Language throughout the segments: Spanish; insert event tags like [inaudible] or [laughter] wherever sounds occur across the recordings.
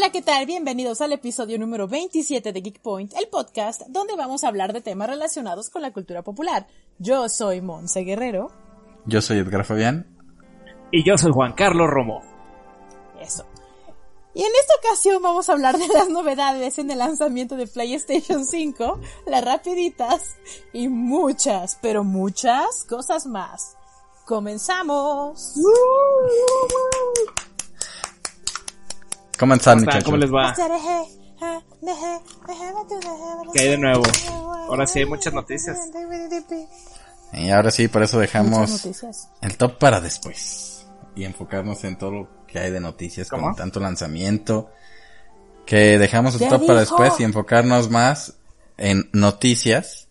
Hola, ¿qué tal? Bienvenidos al episodio número 27 de Geek Point, el podcast donde vamos a hablar de temas relacionados con la cultura popular. Yo soy Monse Guerrero. Yo soy Edgar Fabián. Y yo soy Juan Carlos Romo. Eso. Y en esta ocasión vamos a hablar de las novedades en el lanzamiento de PlayStation 5, las rapiditas y muchas, pero muchas cosas más. ¡Comenzamos! ¿Cómo están, muchachos? ¿Cómo les va? ¿Qué hay de nuevo? Ahora sí hay muchas noticias. Y ahora sí, por eso dejamos noticias. el top para después. Y enfocarnos en todo lo que hay de noticias, ¿Cómo? con tanto lanzamiento. Que dejamos el ¡Ya top para después y enfocarnos más en noticias.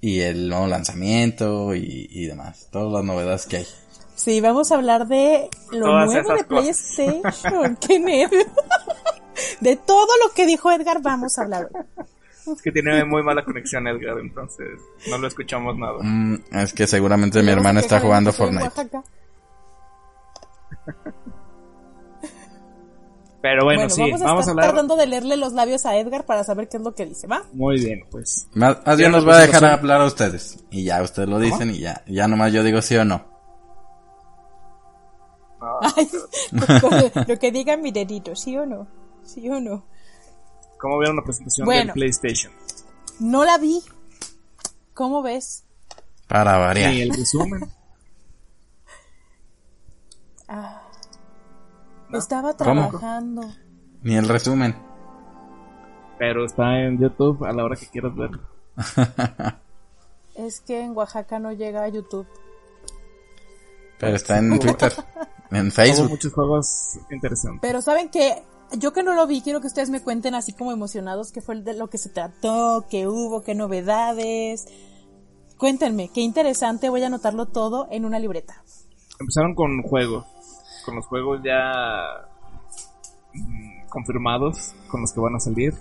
Y el nuevo lanzamiento y, y demás. Todas las novedades que hay. Sí, vamos a hablar de lo Todas nuevo de cosas. PlayStation. [laughs] ¡Qué nervio! [laughs] De todo lo que dijo Edgar vamos a hablar hoy. Es que tiene muy mala conexión Edgar, entonces no lo escuchamos nada. Mm, es que seguramente mi hermana está jugando Fortnite. Pero bueno, Bueno, sí, vamos a vamos a estar hablar. tratando de leerle los labios a Edgar para saber qué es lo que dice, ¿va? Muy bien, pues. Más, más bien la va a dejar hablar a ustedes. Y ya ustedes lo dicen y ya. Ya nomás yo digo sí o no. [laughs] Con lo que diga mi dedito, ¿sí o no? ¿Sí o no? ¿Cómo vieron la presentación Bueno. del PlayStation? No la vi. ¿Cómo ves? Para variar. Y el resumen. [laughs] Estaba ¿Cómo? trabajando. Ni el resumen. Pero está en YouTube a la hora que quieras verlo. [laughs] Es que en Oaxaca no llega a YouTube. Pero está en Twitter. En Hubo Facebook. muchos juegos interesantes. Pero saben que yo que no lo vi, quiero que ustedes me cuenten así como emocionados qué fue de lo que se trató, qué hubo, qué novedades. Cuéntenme, qué interesante, voy a anotarlo todo en una libreta. Empezaron con juegos. Con los juegos ya mm, confirmados, con los que van a salir.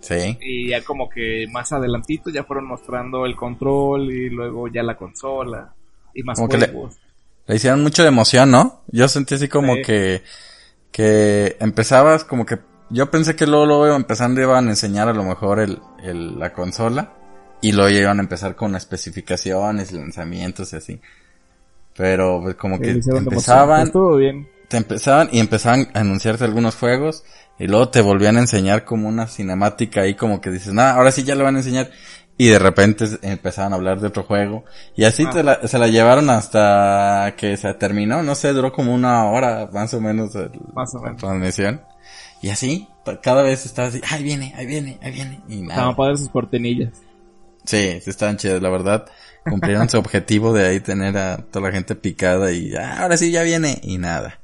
Sí. Y ya como que más adelantito ya fueron mostrando el control y luego ya la consola y más Como que le- juegos. Le hicieron mucho de emoción, ¿no? Yo sentí así como Sí. que, que empezabas como que, yo pensé que luego, luego empezando iban a enseñar a lo mejor el, el, la consola y luego iban a empezar con especificaciones, lanzamientos y así. Pero pues como Sí, que empezaban, Estuvo bien. te empezaban y empezaban a anunciarte algunos juegos y luego te volvían a enseñar como una cinemática ahí como que dices, nada, ahora sí ya lo van a enseñar y de repente empezaban a hablar de otro juego y así te la- se la llevaron hasta que se terminó, no sé, duró como una hora más o menos el- Más o la menos. transmisión y así cada vez estaba así, ahí viene, ahí viene, ahí viene y nada. Estaban padres sus cortinillas. Sí, sí estaban chidas, la verdad. Cumplieron su [laughs] objetivo de ahí tener a toda la gente picada y "Ah, ahora sí ya viene y nada.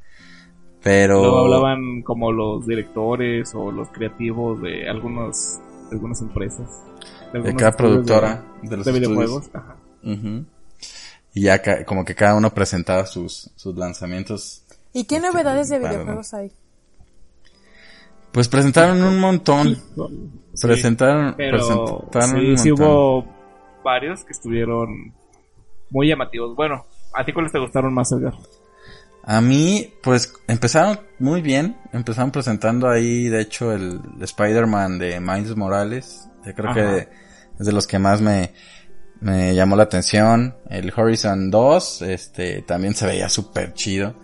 Pero Luego hablaban como los directores o los creativos de algunos, de algunas empresas. De cada productora de, de, los de estudios. videojuegos. Ajá. Y ya ca- como que cada uno presentaba sus, sus lanzamientos. ¿Y qué Este, novedades de videojuegos hay? Pues presentaron un montón. [laughs] Sí, presentaron, pero presentaron sí, un sí montón. hubo varios que estuvieron muy llamativos. Bueno, ¿a ti cuáles te gustaron más, Edgar? A mí, pues empezaron muy bien. Empezaron presentando ahí, de hecho, el Spider-Man de Miles Morales. Yo creo Ajá. que es de los que más me, me llamó la atención. El Horizon 2, este, también se veía súper chido.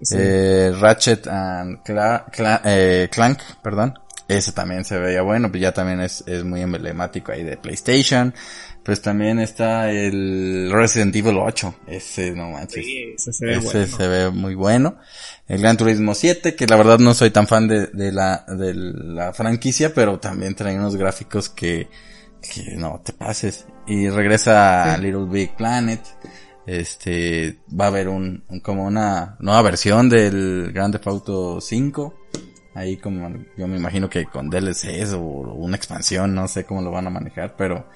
Sí. Eh, Ratchet and Cla- Cla- eh, Clank, perdón. Ese también se veía bueno, pues ya también es, es muy emblemático ahí de PlayStation. Pues también está el Resident Evil 8. Ese, no manches. Sí, ese se ve Ese bueno. se ve muy bueno. El Gran Turismo 7, que la verdad no soy tan fan de, de la, de la franquicia, pero también trae unos gráficos que, que no te pases. Y regresa a Little Big Planet. Este, va a haber un, un- como una nueva versión del Grand Theft Auto 5. Ahí como, yo me imagino que con DLCs o una expansión, no sé cómo lo van a manejar, pero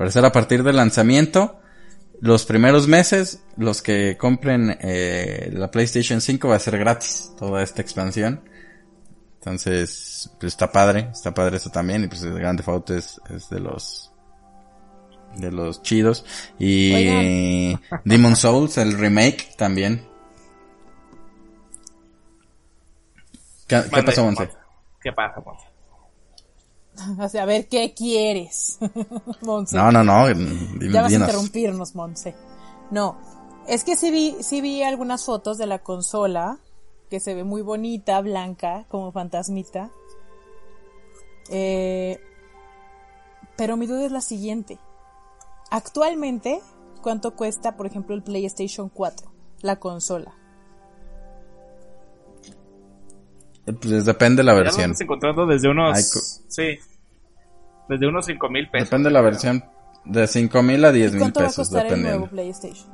parecer a partir del lanzamiento, los primeros meses, los que compren eh, la PlayStation 5 va a ser gratis, toda esta expansión. Entonces, pues está padre, está padre eso también, y pues el Grand Theft Auto es, es de los, de los chidos. Y Demon Souls, el remake también. ¿Qué, pasó, Monse? Monse. ¿Qué pasa, Monse? [laughs] O sea, a ver, ¿qué quieres? [laughs] Monse. No, no, no, dime, Ya vas a interrumpirnos, Monse. No, es que sí vi, sí vi algunas fotos de la consola, que se ve muy bonita, blanca, como fantasmita. Eh, pero mi duda es la siguiente. Actualmente, ¿cuánto cuesta, por ejemplo, el PlayStation 4? La consola. Pues depende de la Ya lo versión. estás encontrando desde unos... Ay, sí. Desde unos 5 mil pesos. Depende de la versión. De 5 mil a 10 ¿Y mil cuánto va a pesos, costar el dependiendo. nuevo PlayStation?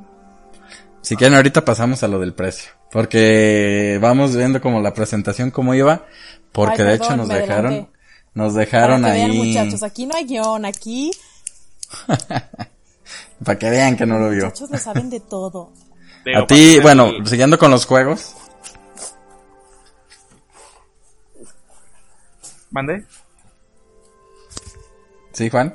Si quieren ahorita pasamos a lo del precio. Porque vamos viendo como la presentación cómo iba. Porque Ay, de perdón, hecho nos dejaron, adelanté. nos Para dejaron que vean, ahí. muchachos, aquí no hay guion, aquí [laughs] Para que vean que no lo vio. muchachos lo saben de todo. [laughs] A ti, para bueno, siguiendo con los juegos. ¿Mande? ¿Sí, Juan?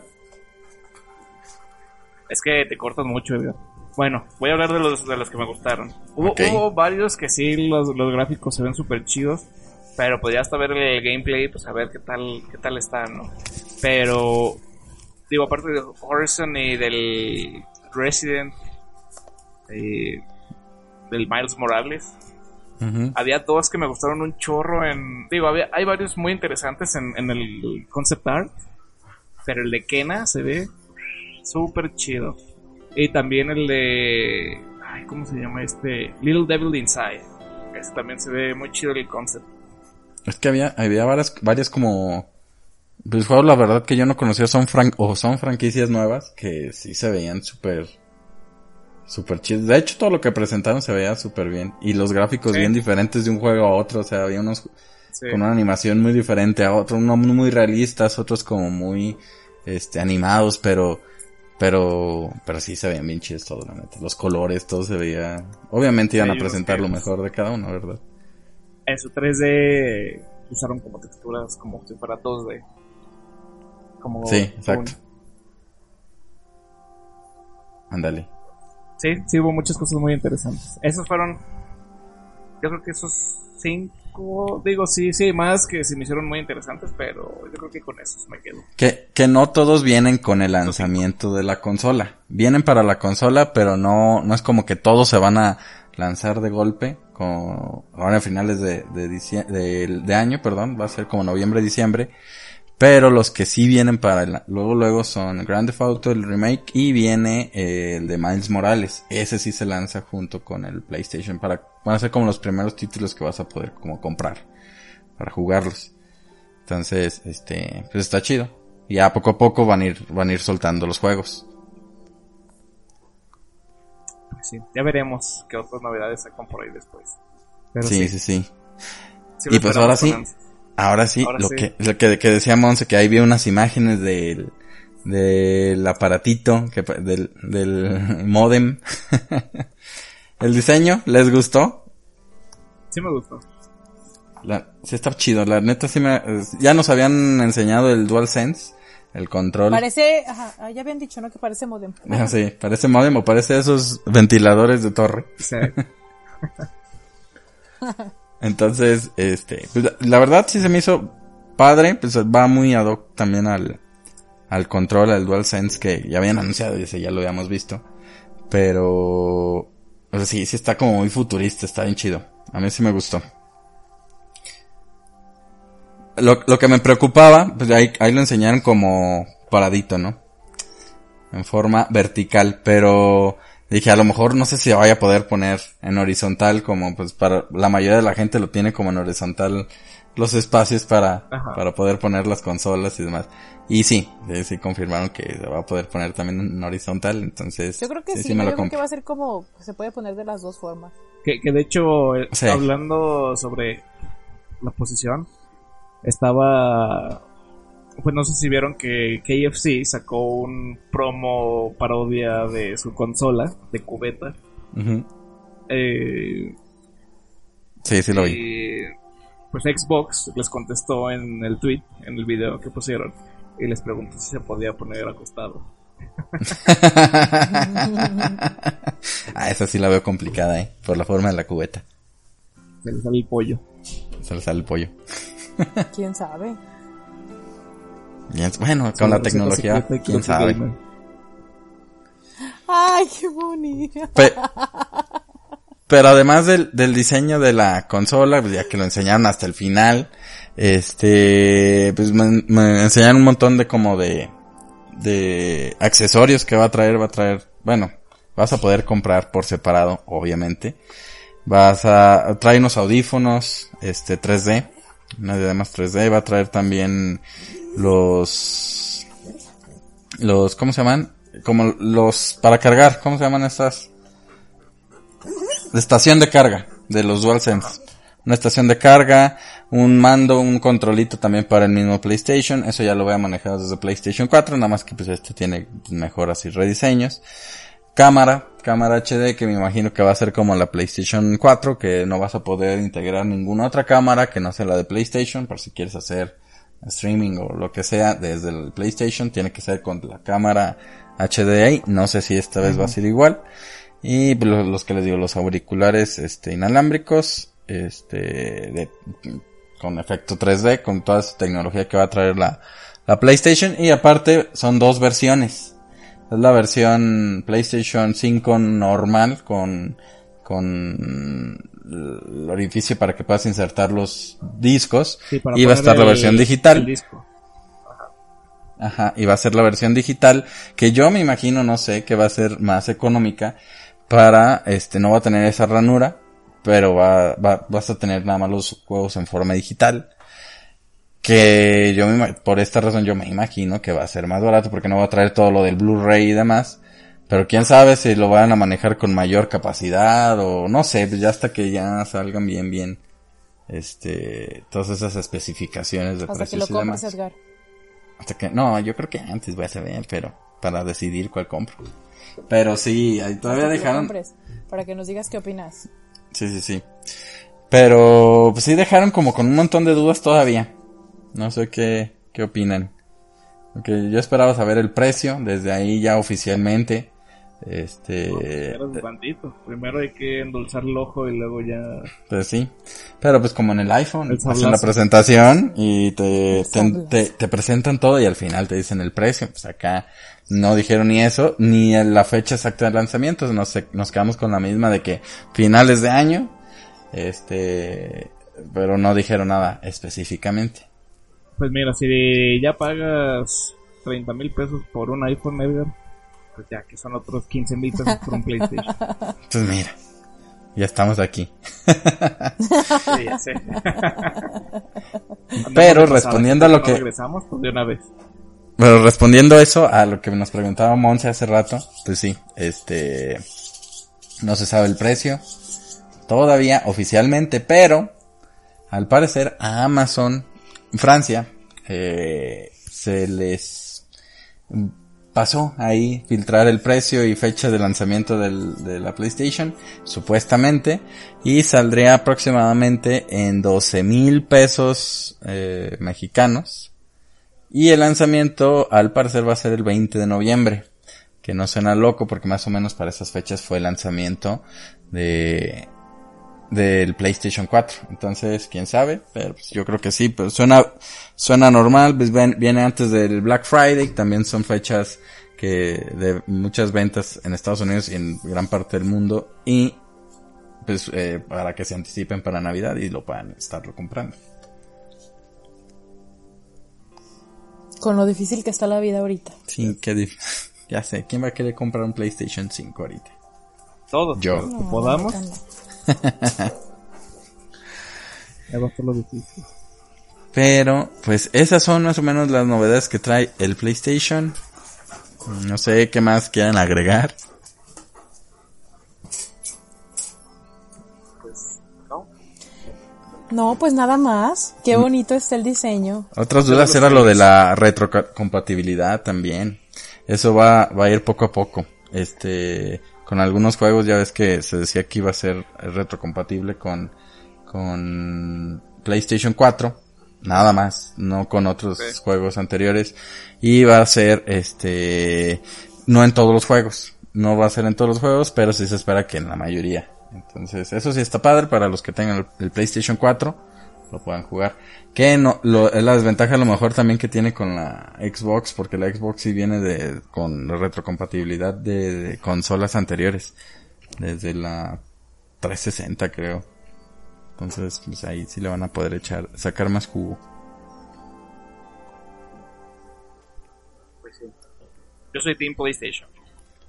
Es que te cortas mucho, Edgar. Bueno, voy a hablar de los, de los que me gustaron. Hubo, varios que sí, los, los gráficos se ven súper chidos. Pero pues ya hasta ver el gameplay, pues a ver qué tal, qué tal está, ¿no? Pero, digo, aparte de Horizon y del Resident, y del Miles Morales, había dos que me gustaron un chorro en... Digo, había, hay varios muy interesantes en, en el concept art, pero el de Kena se ve súper chido. Y también el de... Ay, ¿cómo se llama este? Little Devil Inside. Ese también se ve muy chido el concept. Es que había, había varias, varias como, pues juegos la verdad que yo no conocía son fran o son franquicias nuevas que sí se veían súper, súper chidos. De hecho todo lo que presentaron se veía súper bien y los gráficos Sí. bien diferentes de un juego a otro, o sea había unos Sí. con una animación muy diferente a otros, unos muy realistas, otros como muy, este, animados, pero, pero, pero sí se veían bien chidos todo, la neta. Los colores, todo se veía, obviamente iban Sí, a presentar lo mejor de cada uno, ¿verdad? En su 3D usaron como texturas como si fuera 2D. Como Sí, exacto. Ándale. Sí, sí hubo muchas cosas muy interesantes. Esos fueron, yo creo que esos cinco, digo sí, sí, más que se me hicieron muy interesantes, pero yo creo que con esos me quedo. Que, que no todos vienen con el lanzamiento de la consola. Vienen para la consola, pero no, no es como que todos se van a lanzar de golpe. Como ahora a finales de, de, de, de año, perdón, va a ser como noviembre, diciembre. Pero los que sí vienen para el, luego, luego son Grand Theft Auto, el remake, y viene eh, el de Miles Morales. Ese sí se lanza junto con el PlayStation para, van a ser como los primeros títulos que vas a poder como comprar para jugarlos. Entonces, este, pues está chido. Y ya poco a poco van a ir, van a ir soltando los juegos. Pues sí, ya veremos qué otras novedades sacan por ahí después. Pero Sí, sí, sí. sí Y pues ahora sí. Ahora sí, Ahora lo sí. que, lo que, que decía Monse, que ahí vi unas imágenes del, del aparatito, que, del, del [laughs] modem. [laughs] El diseño, ¿les gustó? Sí me gustó. La, sí está chido, la neta sí me, ya nos habían enseñado el DualSense, el control. Parece, ajá, ah, ya habían dicho, ¿no? Que parece modem. [laughs] Ah, Sí, parece modem o parece esos ventiladores de torre. Entonces, este, pues, la- verdad sí se me hizo padre, pues va muy ad hoc también al, al control, al DualSense que ya habían anunciado y ese ya lo habíamos visto. Pero, o sea, sí, sí está como muy futurista, está bien chido. A mí sí me gustó. Lo, lo que me preocupaba, pues ahí, ahí lo enseñaron como paradito, ¿no? En forma vertical, pero dije a lo mejor no sé si vaya a poder poner en horizontal como pues para la mayoría de la gente lo tiene como en horizontal los espacios para, Ajá. para poder poner las consolas y demás. Y sí, sí, sí confirmaron que se va a poder poner también en horizontal, entonces Yo creo que sí, sí creo que va a ser como, se puede poner de las dos formas. Que, que de hecho, eh, Sí. hablando sobre la posición, estaba. Pues no sé si vieron que KFC sacó un promo parodia de su consola de cubeta. Eh, Sí, sí lo vi. y, pues Xbox les contestó en el tweet, en el video que pusieron, y les preguntó si se podía poner acostado. [laughs] ah, esa sí la veo complicada, eh, por la forma de la cubeta. Se les sale el pollo. Se le sale el pollo. ¿Quién sabe? Bien, bueno, con la tecnología, quién sabe. Ay, qué bonito. Pe- pero además del, del diseño de la consola, pues ya que lo enseñaron hasta el final, este, pues me, me enseñaron un montón de como de, de accesorios que va a traer, va a traer, bueno, vas a poder comprar por separado, obviamente. Vas a traer unos audífonos, este, 3D, unas diademas 3D, va a traer también los, los, ¿cómo se llaman? Como los, para cargar, ¿cómo se llaman estas? La estación de carga de los DualSense. Una estación de carga, un mando, un controlito también para el mismo PlayStation. Eso ya lo voy a manejar desde PlayStation 4, nada más que pues este tiene mejoras y rediseños. Cámara, cámara HD que me imagino que va a ser como la PlayStation 4, que no vas a poder integrar ninguna otra cámara que no sea la de PlayStation, por si quieres hacer streaming o lo que sea desde el PlayStation, tiene que ser con la cámara HDI, no sé si esta vez va a ser igual. Y pues, lo- los que les digo, los auriculares este inalámbricos, este de, con efecto 3D, con toda esa tecnología que va a traer la, la PlayStation y aparte son dos versiones. Es la versión PlayStation 5 normal con con orificio para que puedas insertar los discos Sí, para y va a estar la el- versión digital. el disco. Ajá, y va a ser la versión digital, que yo me imagino, no sé, que va a ser más económica para, este, no va a tener esa ranura, pero va, va, vas a tener nada más los juegos en forma digital. Que yo me, por esta razón yo me imagino que va a ser más barato porque no va a traer todo lo del Blu-ray y demás. Pero quién sabe si lo van a manejar con mayor capacidad o no sé, pues ya hasta que ya salgan bien, bien, este, todas esas especificaciones de Hasta que lo compres. Edgar. Hasta que, no, yo creo que antes voy a saber, pero para decidir cuál compro. Pero sí, ahí todavía Hasta dejaron. para que nos digas qué opinas. Sí, sí, sí. Pero pues sí dejaron como con un montón de dudas todavía. No sé qué, qué opinan. Porque yo esperaba saber el precio desde ahí ya oficialmente. Este, Espérate tantito. Primero hay que endulzar el ojo y luego ya. pues sí. Pero pues como en el iPhone, El hacen la presentación y te, te, sablazo. te, te presentan todo y al final te dicen el precio. Pues acá no dijeron ni eso, ni en la fecha exacta de lanzamiento. Nos, nos quedamos con la misma de que finales de año. Este, pero no dijeron nada específicamente. Pues mira, si ya pagas 30 mil pesos por un iPhone, Edgar, pues ya que son otros 15 mil pesos por un PlayStation. [laughs] Pues mira, ya estamos aquí. Sí, ya sé. [laughs] Pero respondiendo a lo ¿no que- regresamos, pues de una vez. Pero respondiendo eso a lo que nos preguntaba Monse hace rato, pues sí, este, no se sabe el precio todavía oficialmente, pero al parecer a Amazon Francia eh, se les pasó ahí filtrar el precio y fecha de lanzamiento del- de la PlayStation, supuestamente, y saldría aproximadamente en 12 mil pesos eh, mexicanos. Y el lanzamiento al parecer va a ser el 20 de noviembre. Que no suena loco porque más o menos para esas fechas fue el lanzamiento de del PlayStation 4. Entonces, quién sabe, pero pues yo creo que sí, pero suena suena normal, pues ven- viene antes del Black Friday, también son fechas que de muchas ventas en Estados Unidos y en gran parte del mundo y pues eh, para que se anticipen para Navidad y lo puedan estarlo comprando. Con lo difícil que está la vida ahorita. Sí, qué dif- [laughs] Ya sé, ¿quién va a querer comprar un PlayStation 5 ahorita? Todos. Yo. podamos. No, [laughs] Pero, pues esas son más o menos las novedades que trae el PlayStation. No sé qué más quieran agregar. No, pues nada más. Qué bonito está el diseño. Otras dudas era lo de la retrocompatibilidad también. Eso va, va a ir poco a poco. Este, con algunos juegos ya ves que se decía que iba a ser retrocompatible con, con PlayStation 4. Nada más, no con otros juegos anteriores. Y va a ser, este, no en todos los juegos. No va a ser en todos los juegos, pero sí se espera que en la mayoría. Entonces, eso sí está padre para los que tengan el, PlayStation 4, lo puedan jugar. Que no, lo, es la desventaja a lo mejor también que tiene con la Xbox, porque la Xbox sí viene de, con retrocompatibilidad de, consolas anteriores. Desde la 360 creo. Entonces, pues ahí sí le van a poder echar, sacar más jugo. Pues sí. Yo soy Team PlayStation.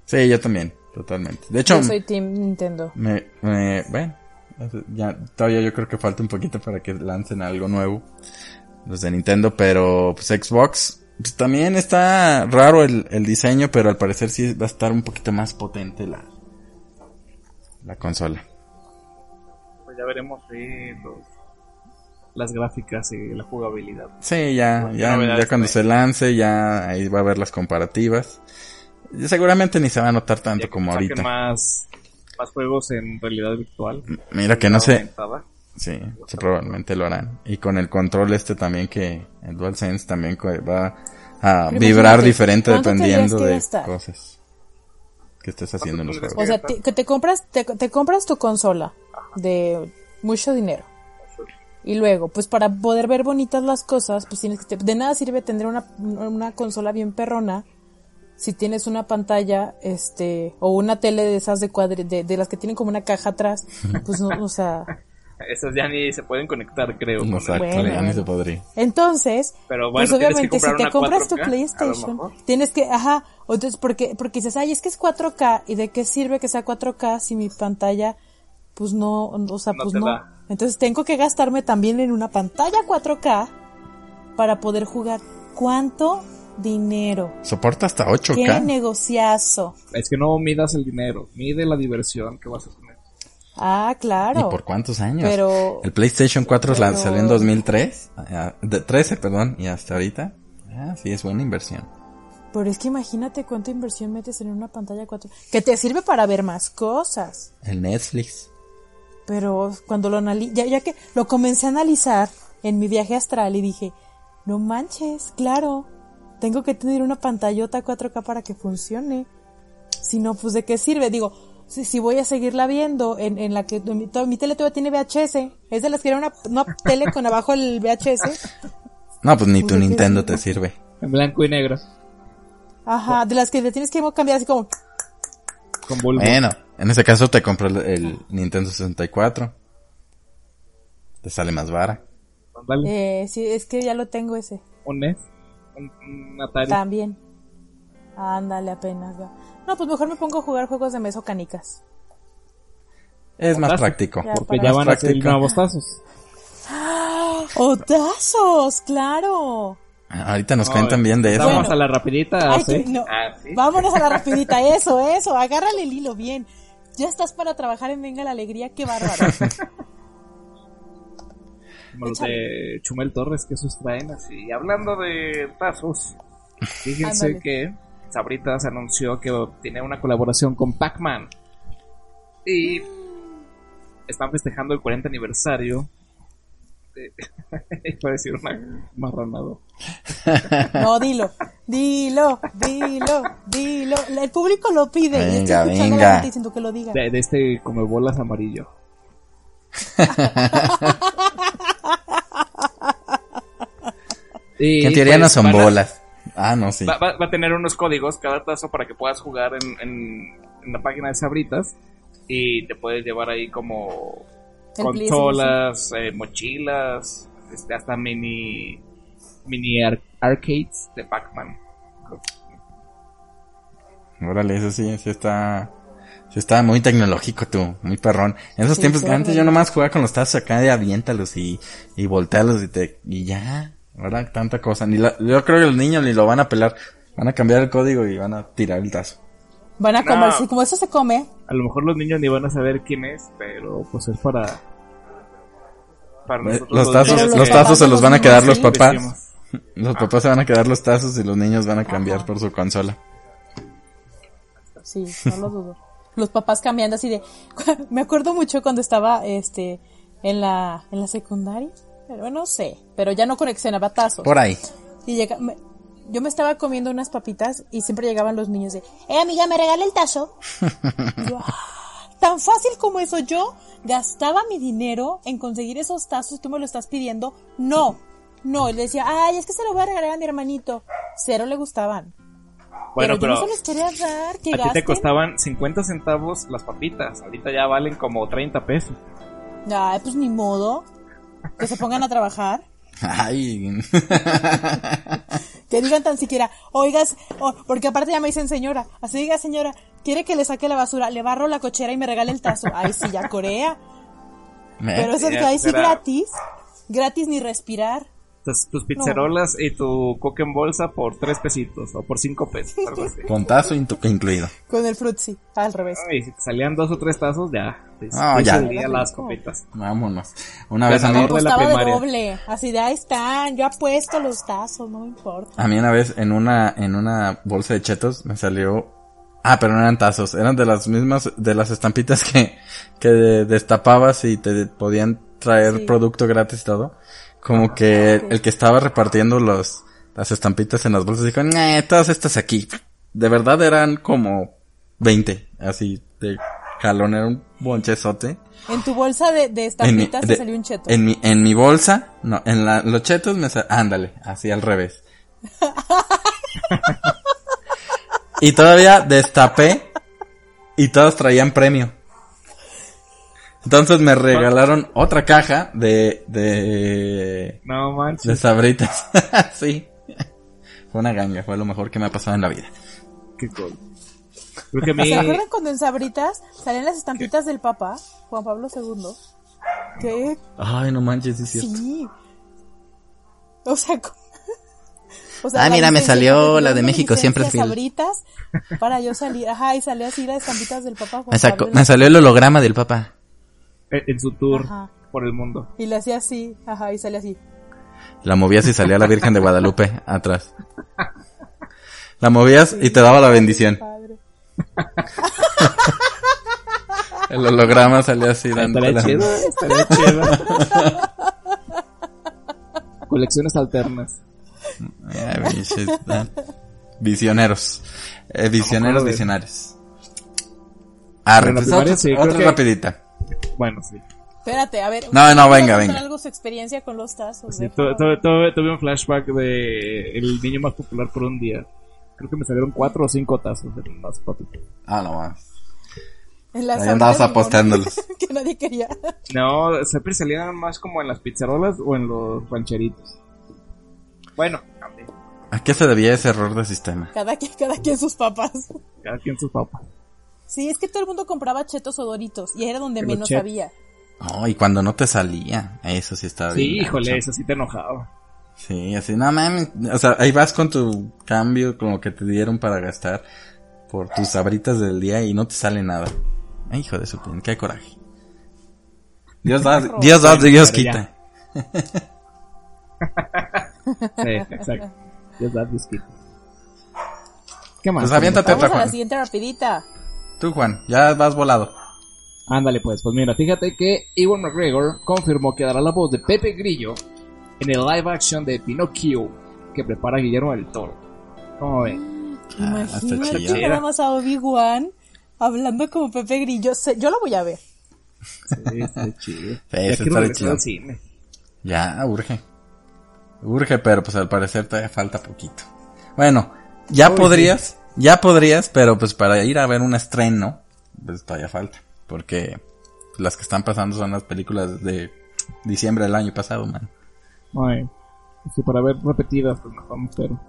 Sí, yo también. Totalmente. De hecho, yo soy Team Nintendo. Me, bueno, ya, todavía yo creo que falta un poquito para que lancen algo nuevo. Los de Nintendo, pero pues Xbox, pues también está raro el, el diseño, pero al parecer sí va a estar un poquito más potente la, la consola. Pues ya veremos las gráficas y la jugabilidad. Sí, ya, ya, ya cuando se lance, ya ahí va a ver las comparativas. Seguramente ni se va a notar tanto como ahorita. Más, más juegos en realidad virtual. Mira que no sé. Sí, probablemente lo harán. Y con el control este también que el DualSense también va a vibrar diferente dependiendo de cosas que estés haciendo en los juegos. O sea, que te compras te, compras tu consola de mucho dinero. Y luego, pues para poder ver bonitas las cosas, pues tienes que de nada sirve tener una, una consola bien perrona si tienes una pantalla, este, o una tele de esas de cuadre, de, las que tienen como una caja atrás, [laughs] pues no, o sea. Esas ya ni se pueden conectar, creo. No, exacto, ya ni se podría. Entonces, Pero pues obviamente si te compras tu PlayStation, tienes que, ajá, entonces porque, porque dices, ay, es que es 4K, ¿y de qué sirve que sea 4K si mi pantalla, pues no, o sea, pues no. Entonces tengo que gastarme también en una pantalla 4K para poder jugar. ¿Cuánto dinero. Soporta hasta 8K. Qué negociazo. Es que no midas el dinero, mide la diversión que vas a tener. Ah, claro. ¿Y por cuántos años? Pero, el PlayStation 4 salió en 2003, ah, de 13, perdón, y hasta ahorita. Ah, sí, es buena inversión. Pero es que imagínate cuánta inversión metes en una pantalla 4 que te sirve para ver más cosas. El Netflix. Pero cuando lo ya, ya que lo comencé a analizar en mi viaje astral y dije, no manches, claro, tengo que tener una pantallota 4K para que funcione. Si no, pues de qué sirve. Digo, si, voy a seguirla viendo en, en la que mi, mi, tele todavía tiene VHS, es de las que era una, una tele con abajo el VHS. No, pues ni tu Nintendo te sirve. En blanco y negro. Ajá, de las que le tienes que cambiar así como... Con Bueno, en ese caso te compras el, Nintendo 64. Te sale más vara. Eh, sí, es que ya lo tengo ese. ¿Un NES? También. Ándale, apenas. No, pues mejor me pongo a jugar juegos de mesa o canicas. Es más práctico. porque ya van a ser nuevos tazos. ¡Otazos! ¡Claro! Ahorita nos cuentan bien de eso. Vamos a la rapidita. Ah, Vámonos a la [laughs] rapidita. Eso, eso. Agárrale el hilo bien. Ya estás para trabajar en Venga la Alegría. ¡Qué bárbaro! [laughs] como los de Chumel Torres que esos traen así. hablando de tazos, fíjense que Sabritas anunció que tiene una colaboración con Pac-Man. Y están festejando el 40 aniversario. [laughs] Iba a decir una marranado. No, dilo, dilo, dilo, dilo. El público lo pide. Venga, venga. diciendo que lo diga. De, de este come bolas amarillo. [laughs] y en teoría no pues, son bolas. Ah, no, sí. Va, a tener unos códigos cada tazo para que puedas jugar en, la página de Sabritas. Y te puedes llevar ahí como consolas, eh, mochilas, este, hasta mini mini arcades de Pac-Man. Órale, eso sí, sí está Sí, estaba muy tecnológico tú, muy perrón. En esos Sí, tiempos antes yo nomás jugaba con los tazos acá de aviéntalos y, y voltealos y te, y ya, ¿verdad? Tanta cosa. Ni la- yo creo que los niños ni lo van a pelar. Van a cambiar el código y van a tirar el tazo. Van a No. comer, sí, como eso se come, A lo mejor los niños ni van a saber quién es, pero pues es para. Para Eh, nosotros Los tazos, los, los tazos se los van a quedar sí. los papás. Decimos. [laughs] Los papás se van a quedar los tazos y los niños van a cambiar por su consola. sí, no lo dudo. Los papás cambiando así de, [laughs] me acuerdo mucho cuando estaba, este, en la, en la secundaria, pero no sé, pero ya no coleccionaba tazos. Por ahí. Y llega, me- yo me estaba comiendo unas papitas y siempre llegaban los niños de, eh amiga, me regala el tazo. [laughs] Y yo, "Ah, tan fácil como eso, yo gastaba mi dinero en conseguir esos tazos, tú me lo estás pidiendo. No, no, y le decía, ay, es que se lo voy a regalar a mi hermanito. Cero le gustaban. Bueno, pero, no se los quería dar, que a ti te costaban 50 centavos las papitas. Ahorita ya valen como 30 pesos. Ay, pues ni modo. Que se pongan a trabajar. Ay. [laughs] Que digan tan siquiera, oigas, porque aparte ya me dicen señora, así diga señora, quiere que le saque la basura, le barro la cochera y me regale el tazo. Ay, sí, ya Corea. Pero eso es que ahí sí gratis. Gratis ni respirar. Tus, tus pizzerolas y tu coca en bolsa por 3 pesitos o por 5 pesos, algo así. [laughs] Con tazo incluido. Con el frutzi, al revés. Y si te salían dos o tres tazos, ya. te- Ah, te ya. salían las copitas. Vámonos. Una vez a mí, Ganador de la Costaba de primaria. doble. Así de ahí están, yo apuesto los tazos, no me importa. a mí una vez en una, en una bolsa de chetos me salió, ah, pero no eran tazos, eran de las mismas, de las estampitas [laughs] que, que destapabas y te podían traer Sí. producto gratis y todo. Como que el, que estaba repartiendo los, las estampitas en las bolsas dijo, "Nah, todas estas aquí. De verdad eran como 20, así de jalón, era un bonchezote. En tu bolsa de, de mi, estampitas te salió un cheto. en mi, en mi bolsa, no, en la, los chetos me sa- ándale, así al revés. [laughs] y todavía destapé y todos traían premio. Entonces me regalaron otra caja de, de, No de manches, sabritas. [laughs] sí. Fue una ganga, fue lo mejor que me ha pasado en la vida. qué cool. Creo que a mí. ¿Se acuerdan cuando en Sabritas salían las estampitas del Papa, Juan Pablo II? ¿Qué? Ay, no manches, sí es cierto. Sí. O sea, [laughs] o Ah, la mira, me salió la de México, siempre fiel. Sabritas para yo salir. Ajá, y salió así las estampitas del Papa Juan Me, sacó, Pablo. me salió el holograma del papá. En en su tour Ajá. por el mundo. Y le hacía así, ajá, y sale así. La movías y salía la Virgen de Guadalupe [laughs] atrás. La movías y te daba la bendición. [laughs] El holograma salía así Estaría la chido, chido. [laughs] Colecciones alternas. Ah. Visioneros. Eh, visioneros, visionarios. Arre, pues primaria otra, sí, otra que- rapidita. Bueno, sí. Espérate, a ver. No, no, ¿ustedes venga, venga. algo su experiencia con los tazos? Sí, de tu- favor? tu- tu- tuve un flashback de el niño más popular por un día. Creo que me salieron cuatro o cinco tazos de las papitas. Ah, no más. En las Ahí andabas apostándolos. [laughs] que nadie quería. No, siempre salían más como en las pizzerolas o en los rancheritos. Bueno, también. ¿A qué se debía ese error de sistema? Cada quien, cada quien sus papás. Cada quien sus papas. Sí, es que todo el mundo compraba chetos o doritos y era donde menos chetos. había. Oh, y cuando no te salía. Eso sí estaba Sí, bien. híjole, gacho. eso sí te enojaba. Sí, así, no mames. O sea, ahí vas con tu cambio, como que te dieron para gastar por tus sabritas del día y no te sale nada. Ay, hijo de su pin, qué coraje. Dios da, [laughs] [laughs] Dios da, Dios quita. Sí, exacto. Dios da disquito. ¿Qué más? Pues aviéntate Vamos otra, a la siguiente rapidita. Tú, Juan, ya vas volado. Ándale pues, pues mira, fíjate que Ewan McGregor confirmó que dará la voz de Pepe Grillo en el live action de Pinocchio que prepara Guillermo del Toro. ¿Cómo ven? Ah, está Imagínate nada más a Obi-Wan hablando como Pepe Grillo. Yo lo voy a ver. Sí, está chido. Sí, [laughs] Ya está al cine. Ya, urge. Urge, pero pues al parecer todavía falta poquito. Bueno, ya Uy, podrías, ya podrías, pero pues para ir a ver un estreno, pues todavía falta. Porque las que están pasando son las películas de diciembre del año pasado, man. Ay, sí, para ver repetidas, pues nos vamos, pero.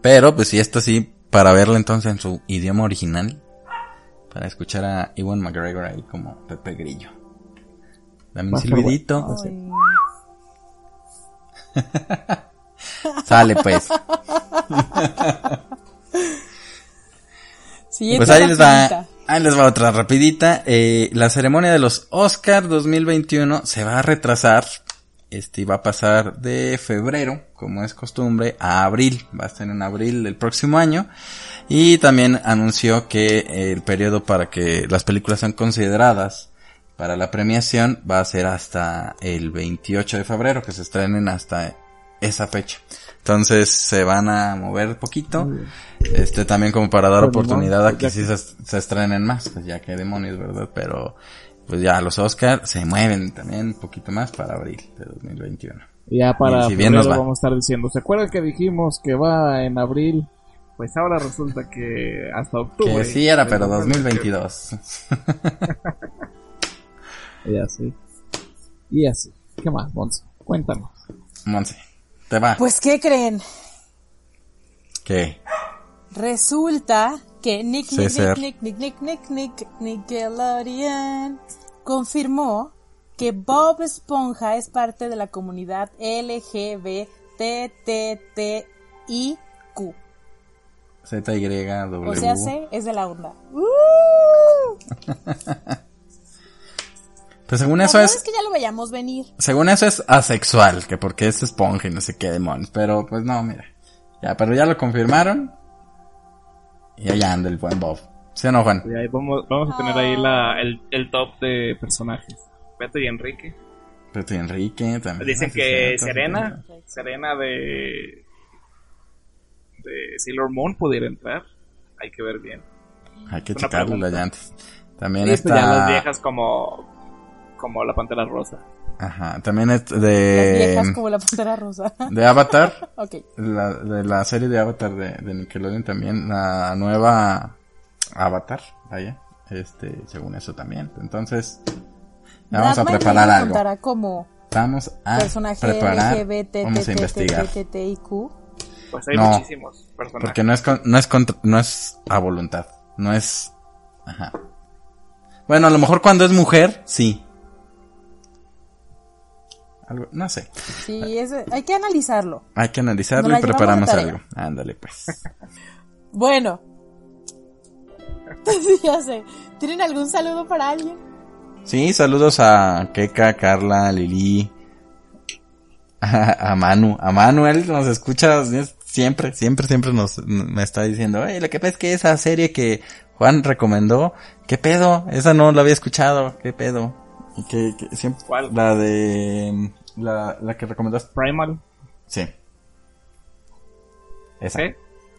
Pero pues si esto sí, para verla entonces en su idioma original, para escuchar a Iwan McGregor ahí como Pepe Grillo. Dame un silbidito. [laughs] Sale pues. [laughs] Siguiente Pues ahí les va, ahí les va otra rapidita. Eh, la ceremonia de los Oscar 2021 se va a retrasar. Este va a pasar de febrero, como es costumbre, a abril. Va a ser en abril del próximo año. Y también anunció que el periodo para que las películas sean consideradas para la premiación va a ser hasta el 28 de febrero, que se estrenen hasta esa fecha. Entonces se van a mover poquito. Este también como para dar Pues, ni oportunidad a que sí se, se estrenen más, pues ya que demonios, ¿verdad? Pero pues ya los Oscar se mueven también un poquito más para abril de 2021. Y Ya para Y si bien nos va. vamos a estar diciendo, ¿se acuerdan que dijimos que va en abril? Pues ahora resulta que hasta octubre. Que sí era, pero Entonces, 2022. [laughs] Y así. Y así. ¿Qué más, Monse? Cuéntanos. Monse, te va. Pues, ¿qué creen? ¿Qué? Resulta que Nick, Nick. Nick, Nick, Nick, Nick, Nick, Nick, Nickelodeon confirmó que Bob Esponja es parte de la comunidad LGBTTIQ. Z Y W. O sea, C es de la onda. [laughs] ¡Uh! Pues según eso es, es que ya lo veíamos venir. según eso es asexual, que porque es esponja y no sé qué demonios, pero pues no, mira. Ya, pero ya lo confirmaron. Y allá anda el buen Bob. ¿Sí o no, Juan? Y ahí vamos, vamos a tener ahí la, el, el top de personajes. Beto y Enrique. Pepe Enrique también. Dicen Ah, sí, que Serena, sí, Serena de de Sailor Moon pudiera entrar. Hay que ver bien. Hay que checarlo las llantas. También Y pues ya las está... viejas como como la Pantera Rosa. Ajá, también es Las de... viejas como la pantera rosa. De Avatar. ok. la, de la serie de Avatar de, de Nickelodeon también. La nueva Avatar, vaya. Este, según eso también. Entonces... Vamos a preparar algo. contará como Vamos a personaje preparar. Vamos a investigar. Pues hay No, muchísimos personajes. Porque no es, con- no es contra- no es a voluntad. No es, ajá. Bueno, a lo mejor cuando es mujer, sí. Algo, no sé. Sí, es, hay que analizarlo. Hay que analizarlo Nos y preparamos algo. Ándale, pues. [laughs] Bueno. [laughs] ya sé. ¿Tienen algún saludo para alguien? Sí, saludos a Keka, Carla, Lili, a, [laughs] a Manu. A Manuel nos escucha siempre, siempre, siempre nos, me está diciendo, "Oye, lo que pasa es que esa serie que Juan recomendó, ¿qué pedo? Esa no la había escuchado, ¿qué pedo? Que, que siempre, ¿Cuál? La de, la, la que recomendaste. Primal. Sí. Esa. ¿Sí?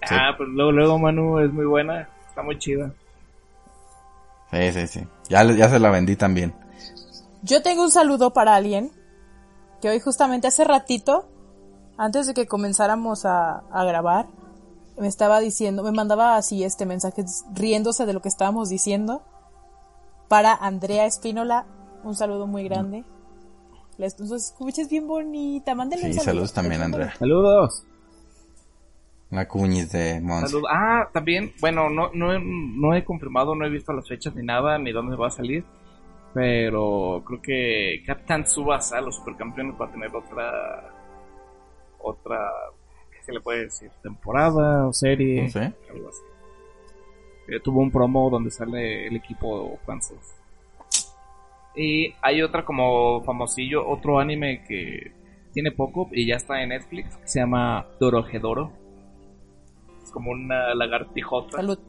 Ah, pues luego, luego Manu es muy buena. Está muy chida. Sí, sí, sí. Ya, ya se la vendí también. Yo tengo un saludo para alguien que hoy justamente hace ratito, antes de que comenzáramos a, a grabar, me estaba diciendo, me mandaba así este mensaje riéndose de lo que estábamos diciendo. Para Andrea Espínola, un saludo muy grande. Les nos escuches bien bonita, mándenle Sí, un saludo. saludos también, Andrea. Saludos. La cuñiz de Mons. Salud. Ah, también, bueno, no, no, he- no he confirmado, no he visto las fechas ni nada, ni dónde va a salir. Pero creo que Captain Tsubasa, los supercampeones, va a tener otra. Otra. ¿Qué se le puede decir? ¿Temporada o serie? No sé. Algo así. Eh, tuvo un promo donde sale el equipo francés. Y hay otra como famosillo, otro anime que tiene poco y ya está en Netflix, que se llama Dorohedoro. Es como una lagartijota. Salud.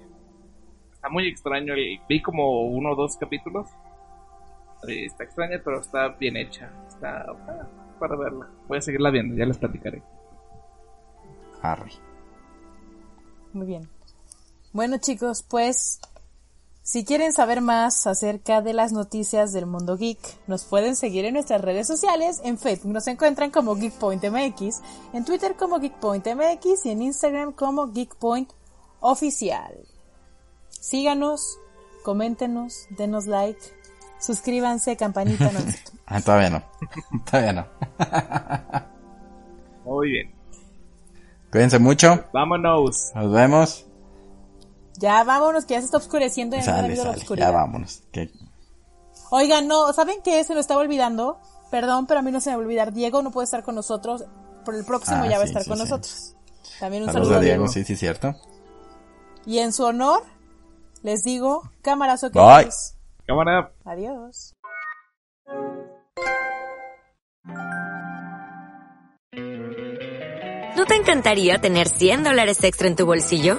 Está muy extraño. Vi como uno o dos capítulos. Eh, Está extraña, pero está bien hecha. Está ah, para verla. Voy a seguirla viendo, ya les platicaré. Harry. Muy bien. Bueno chicos, pues si quieren saber más acerca de las noticias del mundo geek, nos pueden seguir en nuestras redes sociales. En Facebook nos encuentran como GeekPointMX, en Twitter como GeekPointMX y en Instagram como GeekPoint Oficial. Síganos, coméntenos, denos like, suscríbanse, campanita, no. [laughs] Ah, todavía no. [laughs] todavía no. Muy bien. Cuídense mucho. Vámonos. Nos vemos. Ya vámonos, que ya se está oscureciendo y ya no ha Sale, habido la sale, oscuridad. ya vámonos. Que- Oigan, no, ¿saben qué? Se nos estaba olvidando. Perdón, pero a mí no se me va a olvidar. Diego no puede estar con nosotros. Por el próximo Ah, ya va a estar sí, con sí. nosotros. También un Saludos saludo a a Diego, Diego. sí, sí, cierto. Y en su honor, les digo, cámaras ok. Bye. Cámara. Adiós. ¿No te encantaría tener 100 dólares extra en tu bolsillo?